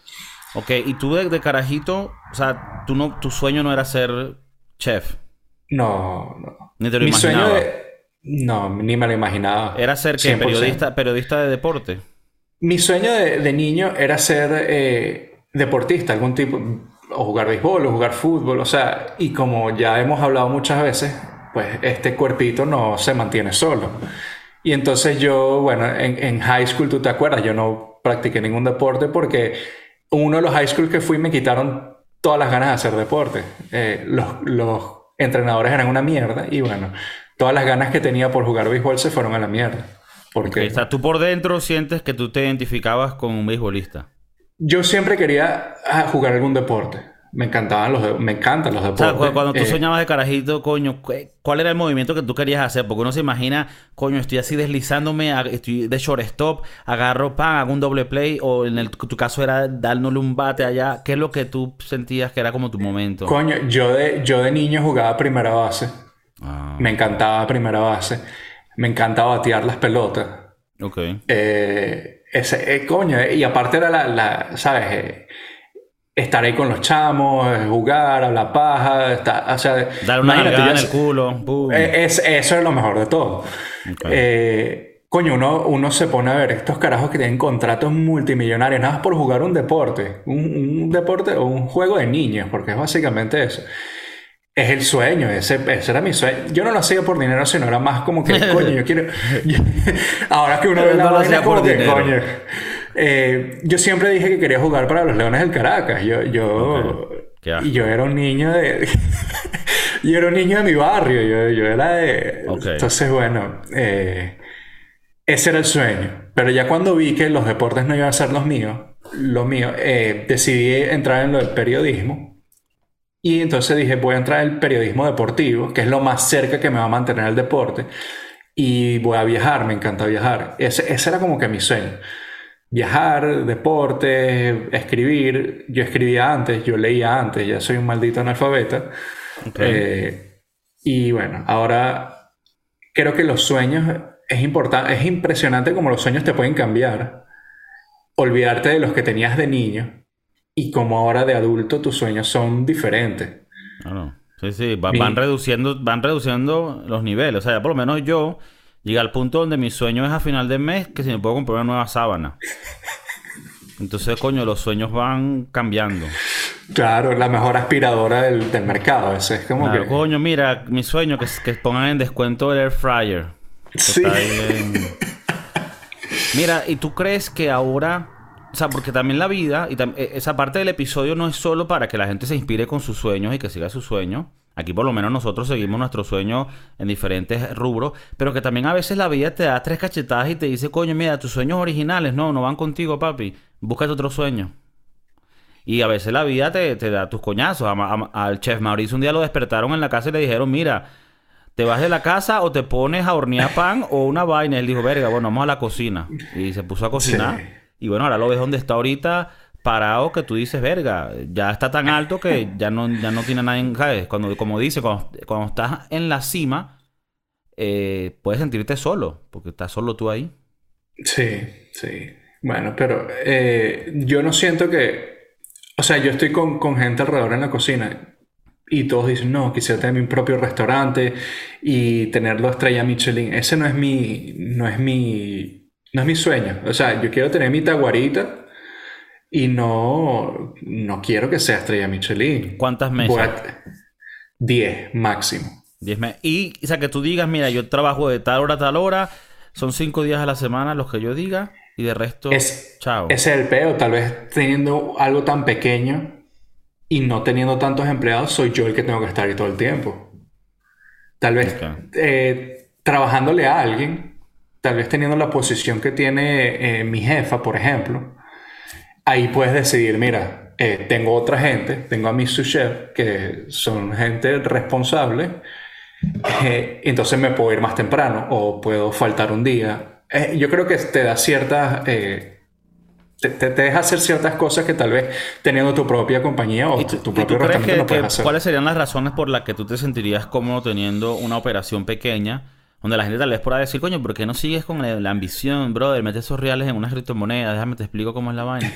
Ok, y tú de, de carajito, o sea, tú no, tu sueño no era ser chef. No, no. Ni te lo Mi sueño de- no, ni me lo imaginaba. Era ser ¿qué? 100%. periodista, periodista de deporte. Mi sueño de, de niño era ser eh, deportista, algún tipo, o jugar béisbol, o jugar fútbol, o sea, y como ya hemos hablado muchas veces, pues este cuerpito no se mantiene solo. Y entonces yo, bueno, en, en high school, tú te acuerdas, yo no practiqué ningún deporte porque uno de los high school que fui me quitaron todas las ganas de hacer deporte. Eh, los, los entrenadores eran una mierda y bueno, todas las ganas que tenía por jugar béisbol se fueron a la mierda. Porque tú por dentro sientes que tú te identificabas con un beisbolista. Yo siempre quería ah, jugar algún deporte. Me encantaban los me encantan los O deportes. sea, cuando tú Eh, soñabas de carajito, coño, ¿cu- ¿cuál era el movimiento que tú querías hacer? Porque uno se imagina, coño, estoy así deslizándome, estoy de shortstop, agarro pan, hago un doble play, o en el, tu caso era dándole un bate allá. ¿Qué es lo que tú sentías que era como tu momento? Coño, yo de, yo de niño jugaba primera base. Ah, Me encantaba primera base. Me encantaba batear las pelotas. ok. Eh, ese, eh, coño, y aparte era la, la- ¿sabes? Estar ahí con los chamos, jugar, hablar paja, estar- o sea, Dar una nalgada en el culo. boom. Eh, es, eso es lo mejor de todo. Ok. Eh, coño, uno, uno se pone a ver estos carajos que tienen contratos multimillonarios nada más por jugar un deporte. Un, un deporte o un juego de niños, porque es básicamente eso. Es el sueño, ese, ese era mi sueño. Yo no lo hacía por dinero, sino era más como que, coño, yo quiero. ahora que uno ve la No lo vaina, hacía por dinero. coño. Eh, yo siempre dije que quería jugar para los Leones del Caracas. Yo, yo, Ok. Qué asco. y yo era un niño de. yo era un niño de mi barrio. Yo, yo era de. Ok. Entonces, bueno. eh, ese era el sueño. Pero ya cuando vi que los deportes no iban a ser los míos, lo mío, eh, decidí entrar en lo del periodismo. Y entonces dije, voy a entrar en el periodismo deportivo, que es lo más cerca que me va a mantener el deporte. Y voy a viajar, me encanta viajar. Ese, ese era como que mi sueño. Viajar, deporte, escribir. Yo escribía antes, yo leía antes, ya soy un maldito analfabeta. Eh, y bueno, ahora creo que los sueños es importante, es impresionante como los sueños te pueden cambiar. Olvidarte de los que tenías de niño y como ahora de adulto tus sueños son diferentes. Claro. Sí, sí, va- van reduciendo, van reduciendo los niveles. O sea, ya por lo menos yo, Llega al punto donde mi sueño es a final de mes que si me puedo comprar una nueva sábana. Entonces, coño, los sueños van cambiando. Claro, la mejor aspiradora del, mercado. Ese es como que... Coño, mira, mi sueño que, que pongan en descuento el air fryer. Sí. Mira, ¿y tú crees que ahora... O sea, porque también la vida, y e, esa parte del episodio no es solo para que la gente se inspire con sus sueños y que siga sus sueños. Aquí por lo menos nosotros seguimos nuestro sueño en diferentes rubros, pero que también a veces la vida te da tres cachetadas y te dice, coño, mira, tus sueños originales no, no van contigo, papi. Búscate otro sueño. Y a veces la vida te, da tus coñazos. al chef Mauricio un día lo despertaron en la casa y le dijeron, mira, ¿te vas de la casa o te pones a hornear pan o una vaina? Él dijo, verga, bueno, vamos a la cocina. Y se puso a cocinar. Y bueno, ahora lo ves donde está ahorita parado que tú dices, verga, ya está tan alto que ya no, ya no tiene nadie, ¿sabes? Cuando, como dice, cuando, estás en la cima, eh, puedes sentirte solo, porque estás solo tú ahí. Sí, sí. Bueno, pero eh, yo no siento que, o sea, yo estoy con, con gente alrededor en la cocina y todos dicen, no, quisiera tener mi propio restaurante y tenerlo estrella Michelin. Ese no es mi, no es mi, no es mi sueño. O sea, yo quiero tener mi taguarita y no, no quiero que sea estrella Michelin. ¿Cuántas mesas? Diez máximo. Diez meses. Y, o sea, que tú digas, mira, yo trabajo de tal hora a tal hora, son cinco días a la semana los que yo diga, y de resto, es, chao. Ese es el peo, tal vez teniendo algo tan pequeño y no teniendo tantos empleados, soy yo el que tengo que estar ahí todo el tiempo. Tal vez eh, trabajándole a alguien, tal vez teniendo la posición que tiene eh, mi jefa, por ejemplo, ahí puedes decidir, mira, eh, tengo otra gente, tengo a mis sous que son gente responsable, eh, entonces me puedo ir más temprano o puedo faltar un día. Eh, yo creo que te da ciertas... Te, te, deja hacer ciertas cosas que tal vez teniendo tu propia compañía o tu, propio restaurante no puedes hacer. ¿Cuáles serían las razones por las que tú te sentirías cómodo teniendo una operación pequeña? Donde la gente tal vez pueda decir, coño, ¿por qué no sigues con la, ambición, brother? Mete esos reales en una criptomoneda, déjame te explico cómo es la vaina.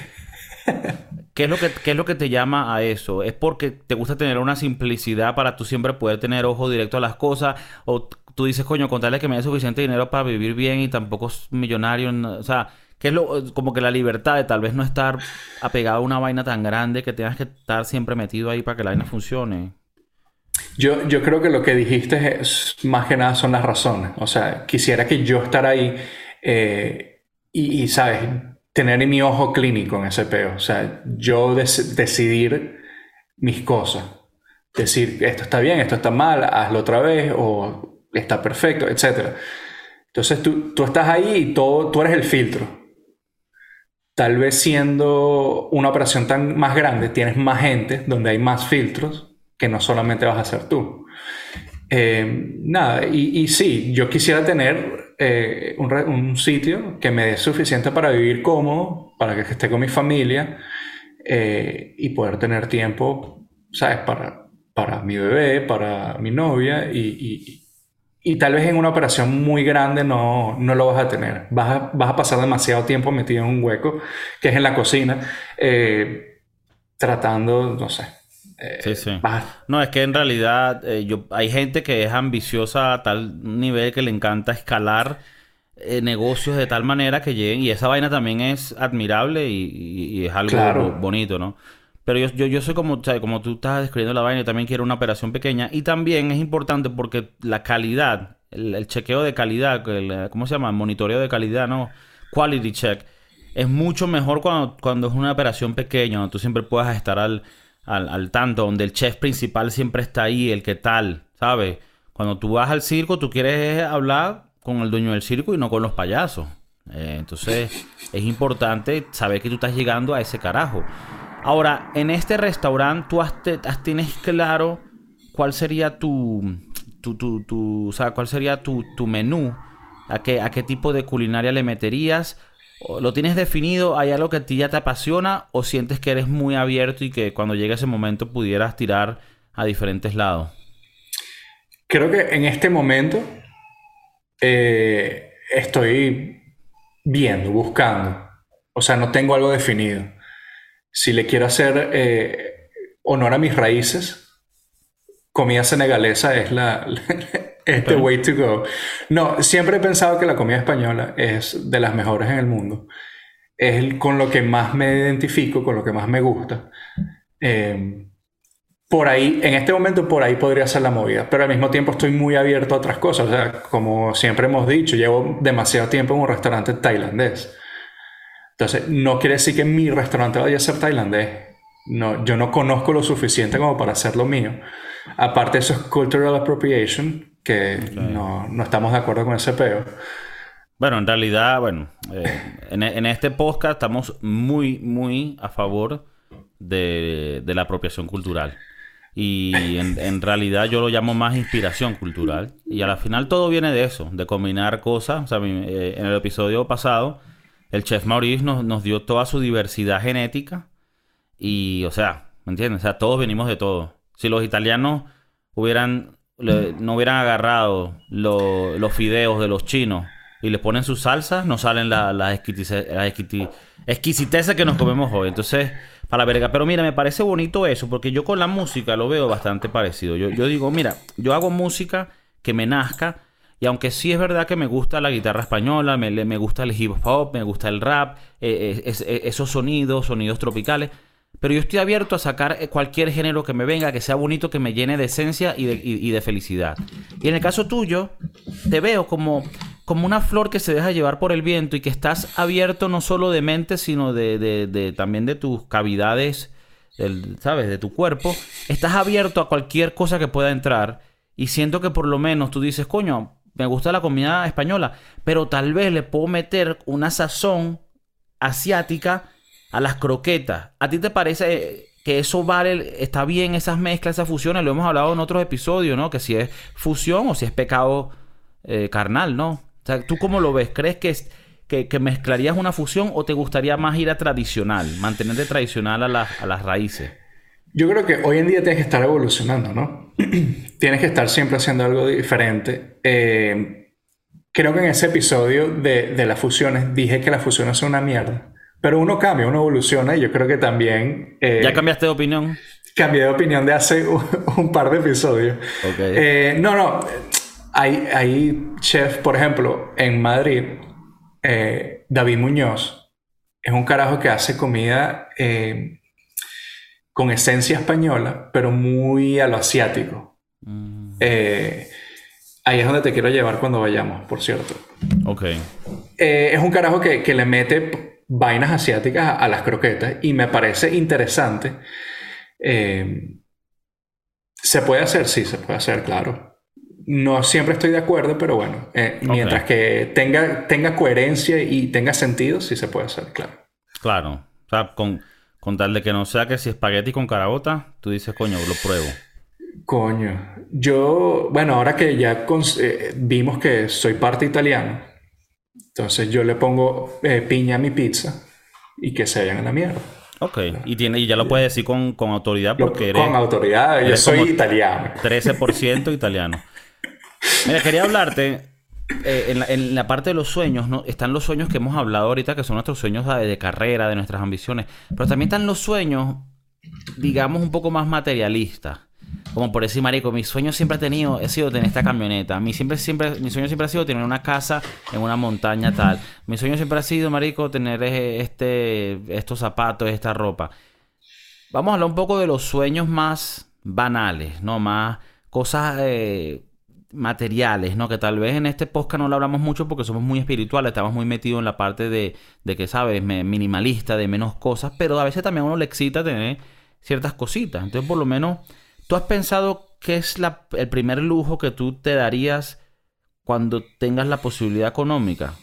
¿Qué es, lo que, ¿Qué es lo que te llama a eso? ¿Es porque te gusta tener una simplicidad para tú siempre poder tener ojo directo a las cosas? ¿O tú dices, coño, contarle que me dé suficiente dinero para vivir bien y tampoco es millonario? o sea, ¿qué es lo, como que la libertad de tal vez no estar apegado a una vaina tan grande que tengas que estar siempre metido ahí para que la vaina funcione? Yo, yo creo que lo que dijiste es, más que nada son las razones. O sea, quisiera que yo estar ahí eh, y, y, ¿sabes? tener mi ojo clínico en ese peo. O sea, yo decidir mis cosas. Decir, esto está bien, esto está mal, hazlo otra vez, o está perfecto, etc. Entonces tú, tú estás ahí y todo, tú eres el filtro. Tal vez siendo una operación tan más grande, tienes más gente donde hay más filtros que no solamente vas a ser tú. Eh, nada, y, y sí, yo quisiera tener eh, un, sitio que me dé suficiente para vivir cómodo, para que esté con mi familia eh, y poder tener tiempo, ¿sabes? Para, para mi bebé, para mi novia y, y, tal vez en una operación muy grande no, no lo vas a tener. Vas a, vas a, pasar demasiado tiempo metido en un hueco que es en la cocina, tratando, no sé, sí, sí. No, es que en realidad eh, yo, hay gente que es ambiciosa a tal nivel que le encanta escalar eh, negocios de tal manera que lleguen. Y esa vaina también es admirable y, es algo bonito, ¿no? Pero yo, yo, yo soy como, como tú estás describiendo la vaina, yo también quiero una operación pequeña. Y también es importante porque la calidad, el, chequeo de calidad, el, ¿cómo se llama? El monitoreo de calidad, ¿no? Quality check. Es mucho mejor cuando, cuando es una operación pequeña, donde tú siempre puedas estar al, al, tanto, donde el chef principal siempre está ahí, el que tal, ¿sabes? Cuando tú vas al circo, tú quieres hablar con el dueño del circo y no con los payasos. Eh, entonces, es importante saber que tú estás llegando a ese carajo. Ahora, en este restaurante, tú has, tienes claro cuál sería tu, tu, tu, o sea, cuál sería tu menú, a qué, a qué tipo de culinaria le meterías ¿Lo tienes definido? ¿Hay algo que a ti ya te apasiona? ¿O sientes que eres muy abierto y que cuando llegue ese momento pudieras tirar a diferentes lados? Creo que en este momento eh, estoy viendo, buscando. O sea, no tengo algo definido. Si le quiero hacer eh, honor a mis raíces, comida senegalesa es la, es the way to go. No, siempre he pensado que la comida española es de las mejores en el mundo. Es con lo que más me identifico, con lo que más me gusta. Eh, por ahí, en este momento, por ahí podría ser la movida, pero al mismo tiempo estoy muy abierto a otras cosas. O sea, como siempre hemos dicho, llevo demasiado tiempo en un restaurante tailandés. Entonces, no quiere decir que mi restaurante vaya a ser tailandés. No, yo no conozco lo suficiente como para hacer lo mío. Aparte, eso es cultural appropriation, que no, no, estamos de acuerdo con ese peo. Bueno, en realidad, bueno, eh, en, en, este podcast estamos muy, muy a favor de, de la apropiación cultural. Y en, realidad yo lo llamo más inspiración cultural. Y a la final todo viene de eso, de combinar cosas. O sea, eh, en el episodio pasado, el chef Maurice nos, nos, dio toda su diversidad genética. Y, o sea, ¿me entiendes? O sea, todos venimos de todo. Si los italianos hubieran, no hubieran agarrado los fideos de los chinos y le ponen su salsa, no salen las la exquisiteces que nos comemos hoy. Entonces para la verga. Pero mira, me parece bonito eso, porque yo con la música lo veo bastante parecido. Yo, yo digo, mira, yo hago música que me nazca. Y aunque sí es verdad que me gusta la guitarra española, me, me gusta el hip hop, me gusta el rap, eh, eh, eh, esos sonidos, sonidos tropicales, pero yo estoy abierto a sacar cualquier género que me venga, que sea bonito, que me llene de esencia y de, y de felicidad. Y en el caso tuyo, te veo como como una flor que se deja llevar por el viento y que estás abierto no solo de mente, sino de, de, también de tus cavidades, ¿sabes? De tu cuerpo. Estás abierto a cualquier cosa que pueda entrar y siento que por lo menos tú dices, coño, me gusta la comida española, pero tal vez le puedo meter una sazón asiática a las croquetas. ¿A ti te parece que eso vale, está bien esas mezclas, esas fusiones? Lo hemos hablado en otros episodios, ¿no? Que si es fusión o si es pecado eh, carnal, ¿no? O sea, ¿tú cómo lo ves? ¿Crees que, es, que, mezclarías una fusión o te gustaría más ir a tradicional, mantenerte tradicional a, a las raíces? Yo creo que hoy en día tienes que estar evolucionando, ¿no? tienes que estar siempre haciendo algo diferente. Eh, creo que en ese episodio de, de, las fusiones dije que las fusiones son una mierda. Pero uno cambia, uno evoluciona y yo creo que también... Eh, ¿Ya cambiaste de opinión? Cambié de opinión de hace un, par de episodios. Okay. Eh, no, no. Hay, hay chefs, por ejemplo, en Madrid, eh, David Muñoz es un carajo que hace comida con esencia española, pero muy a lo asiático. Mm. Ahí es donde te quiero llevar cuando vayamos, por cierto. Ok. es un carajo que, que, le mete vainas asiáticas a, a, las croquetas y me parece interesante. ¿Se puede hacer? Sí, se puede hacer, claro. No siempre estoy de acuerdo, pero bueno, eh, mientras que tenga, tenga coherencia y tenga sentido, sí se puede hacer, claro. Claro. O sea, con, con tal de que no sea que si espagueti con carabota, tú dices, coño, lo pruebo. Coño, yo, bueno, ahora que ya eh, vimos que soy parte italiano, entonces yo le pongo eh, piña a mi pizza y que se vayan a la mierda. Ok, y, tiene, y ya lo puedes decir con, con autoridad porque eres... Con autoridad, yo soy italiano. 13% italiano. Mira, quería hablarte eh, en, la, parte de los sueños, ¿no? Están los sueños que hemos hablado ahorita, que son nuestros sueños de, carrera, de nuestras ambiciones. Pero también están los sueños, digamos, un poco más materialistas. Como por decir, marico, mi sueño siempre ha tenido, he sido tener esta camioneta. Mi, siempre, siempre, mi sueño siempre ha sido tener una casa en una montaña tal. Mi sueño siempre ha sido, marico, tener eh, este, estos zapatos, esta ropa. Vamos a hablar un poco de los sueños más banales, ¿no? Más cosas eh, materiales, ¿no? Que tal vez en este podcast no lo hablamos mucho porque somos muy espirituales, estamos muy metidos en la parte de, de que, ¿sabes? Minimalista, de menos cosas, pero a veces también a uno le excita tener ciertas cositas. Entonces, por lo menos, ¿tú has pensado qué es el primer lujo que tú te darías cuando tengas la posibilidad económica?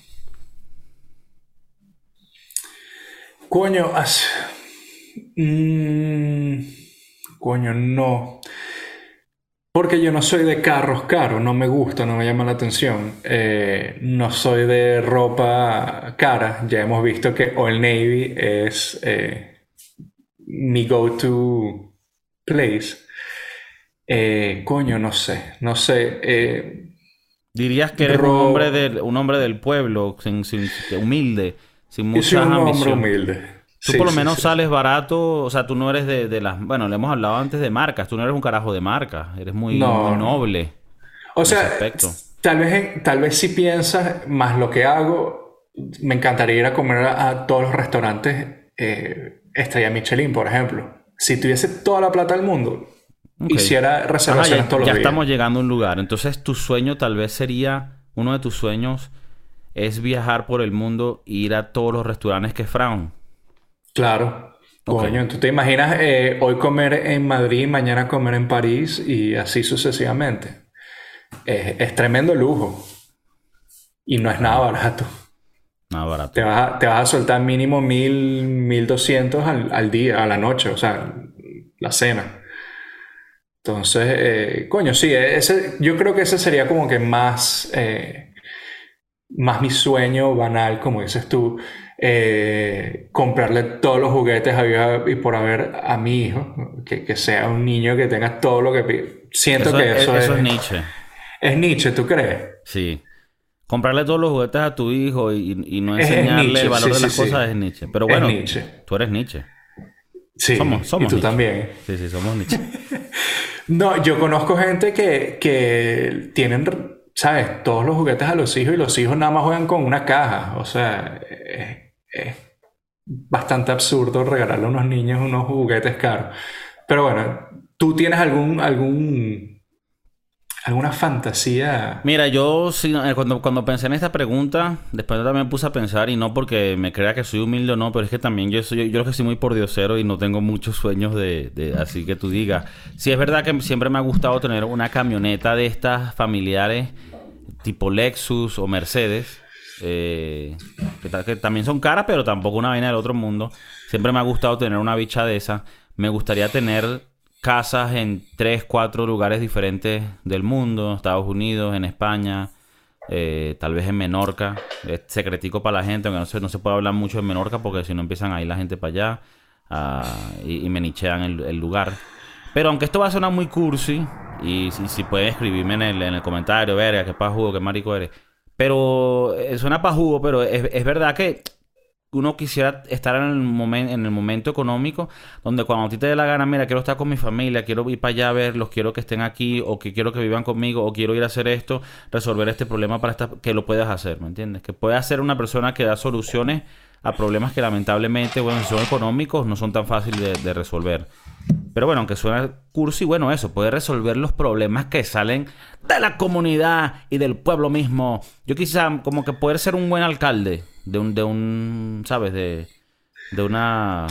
Coño, mm, coño, no. Porque yo no soy de carros caros, no me gusta, no me llama la atención. Eh, no soy de ropa cara. Ya hemos visto que Old Navy es eh, mi go-to place. Eh, coño, no sé, no sé. Dirías que eres un hombre del, un hombre del pueblo, humilde, sin muchas soy un hombre humilde. Tú por lo menos sales barato, o sea, tú no eres de, las... Bueno, le hemos hablado antes de marcas, tú no eres un carajo de marca, eres muy, noble. O sea, tal vez, tal vez si piensas más lo que hago, me encantaría ir a comer a, todos los restaurantes eh, Estrella Michelin, por ejemplo. Si tuviese toda la plata del mundo, hiciera reservaciones todos los días. Ya estamos llegando a un lugar. Entonces, tu sueño tal vez sería, uno de tus sueños es viajar por el mundo e ir a todos los restaurantes que Fraun. Claro. Coño, tú te imaginas eh, hoy comer en Madrid, mañana comer en París y así sucesivamente. es tremendo lujo. Y no es nada barato. Nada barato. Te vas a, te vas a soltar mínimo mil, mil doscientos al, día, a la noche, o sea, la cena. Entonces, eh, coño, sí, ese, yo creo que ese sería como que más, eh, más mi sueño banal, como dices tú. Eh, comprarle todos los juguetes y por haber a mi hijo, que, sea un niño que tenga todo lo que Siento que eso, es, eso es Nietzsche. Es Nietzsche, ¿tú crees? Sí. Comprarle todos los juguetes a tu hijo y, no enseñarle el valor de las cosas es Nietzsche. Pero bueno, tú eres Nietzsche. Sí, somos, somos y tú también. Sí, sí, somos Nietzsche. no, yo conozco gente que, que tienen ¿sabes? Todos los juguetes a los hijos y los hijos nada más juegan con una caja. O sea, es bastante absurdo regalarle a unos niños unos juguetes caros. Pero bueno, ¿tú tienes algún, algún, alguna fantasía? Mira, yo sí, eh, cuando, cuando pensé en esta pregunta, después también me puse a pensar, y no porque me crea que soy humilde o no, pero es que también yo soy, yo, creo que soy muy pordiosero y no tengo muchos sueños de, así que tú digas. Sí, es verdad que siempre me ha gustado tener una camioneta de estas familiares, tipo Lexus o Mercedes eh, que, también son caras, pero tampoco una vaina del otro mundo. Siempre me ha gustado tener una bicha de esa. Me gustaría tener casas en tres, cuatro lugares diferentes del mundo. Estados Unidos, en España, eh, tal vez en Menorca. Es secretico para la gente, aunque no se, no se puede hablar mucho en Menorca porque si no empiezan a ir la gente para allá ah, y, me nichean el, lugar. Pero aunque esto va a sonar muy cursi, y si, si pueden escribirme en el, en el comentario, verga, qué pajugo, qué marico eres. Pero eh, suena pajugo, pero es, verdad que uno quisiera estar en el, momento en el momento económico donde cuando a ti te dé la gana, mira, quiero estar con mi familia, quiero ir para allá a verlos, quiero que estén aquí o que quiero que vivan conmigo o quiero ir a hacer esto, resolver este problema para que lo puedas hacer, ¿me entiendes? Que puedas ser una persona que da soluciones a problemas que lamentablemente, bueno, si son económicos, no son tan fáciles de, resolver. Pero bueno, aunque suena cursi, bueno, eso, puede resolver los problemas que salen de la comunidad y del pueblo mismo. Yo quizá como que poder ser un buen alcalde de un, de un ¿sabes? De, de una...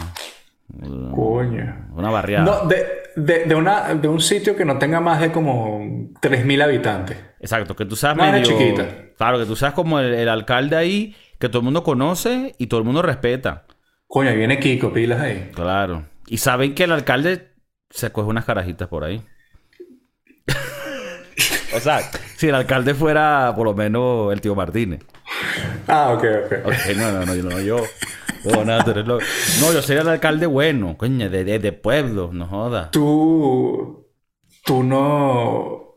Coño. Una barriada. No, de, de, una, de un sitio que no tenga más de como 3.000 habitantes. Exacto, que tú sabes medio... chiquita. Claro, que tú sabes como el alcalde ahí que todo el mundo conoce y todo el mundo respeta. Coño, viene Kiko, pilas ahí. Claro. Y saben que el alcalde se coge unas carajitas por ahí. o sea, si el alcalde fuera por lo menos el tío Martínez. Ah, ok, ok. Ok, no, no, no, yo no, yo. No, nada, tú eres lo... no, yo sería el alcalde bueno, coño, de, de, de pueblo, no jodas. Tú. Tú no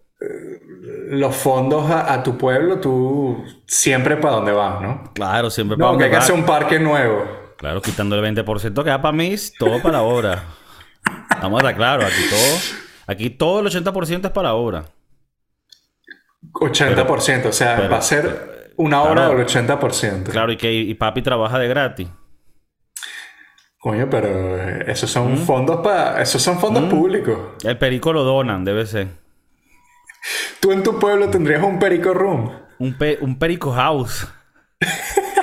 los fondos a, tu pueblo, tú siempre para donde vas, ¿no? Claro, siempre para no, que hay que hacer un parque nuevo. Claro, quitando el 20% que da para mí, todo para obra. Vamos a estar claro, aquí todo, aquí todo el 80% es para obra. 80%, o sea, va a ser una hora del 80%. Claro, y que y papi trabaja de gratis. Coño, pero eh, esos son mm. fondos para. Esos son fondos mm. públicos. El perico lo donan, debe ser. Tú en tu pueblo tendrías un perico room. Un, un perico house.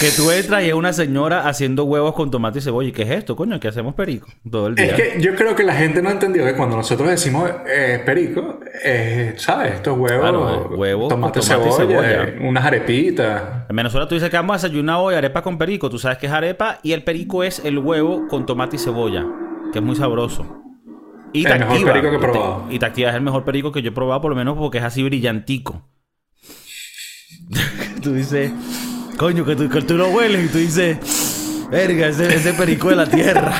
que tú entras y es una señora haciendo huevos con tomate y cebolla. ¿Y qué es esto, coño? ¿Qué hacemos perico? Todo el día. Es que yo creo que la gente no ha entendido que cuando nosotros decimos eh, perico, eh, ¿sabes? Estos huevos, huevos tomate, tomate cebolla, y cebolla. unas arepitas. En Venezuela tú dices que vamos a desayunar hoy arepa con perico. Tú sabes que es arepa y el perico es el huevo con tomate y cebolla, que es muy sabroso. Y el mejor perico que he probado. Y te activa es el mejor perico que yo he probado, por lo menos porque es así brillantico. tú dices, coño, que tú, lo hueles y tú dices, verga, ese, perico de la tierra.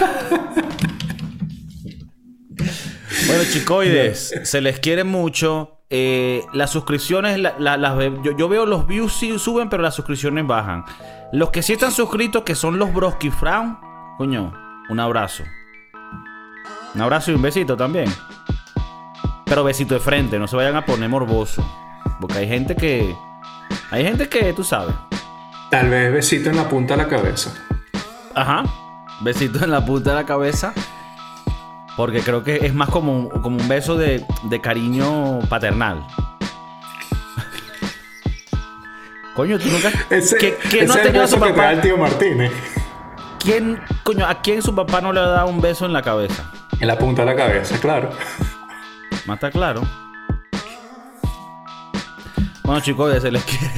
bueno, chicoides, se les quiere mucho. Eh, las suscripciones, las yo, yo, veo los views sí suben, pero las suscripciones bajan. Los que sí están suscritos, que son los Broski Frown, coño, un abrazo. Un abrazo y un besito también. Pero besito de frente, no se vayan a poner morboso. Porque hay gente que. Hay gente que, tú sabes. Tal vez besito en la punta de la cabeza. Ajá. Besito en la punta de la cabeza. Porque creo que es más como un, como un beso de, de cariño paternal. Coño, tú nunca. Ese, ¿Qué- qué ese no es ha el tenido beso su que te da papá? el tío Martínez. ¿Quién, coño, a quién su papá no le ha dado un beso en la cabeza? En la punta de la cabeza, claro. ¿Más está claro? Bueno, chicos, ya se les quiere.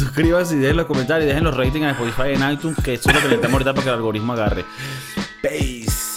Suscríbanse y dejen los comentarios y dejen los ratings en Spotify en iTunes, que eso es lo que necesitamos ahorita para que el algoritmo agarre. Peace.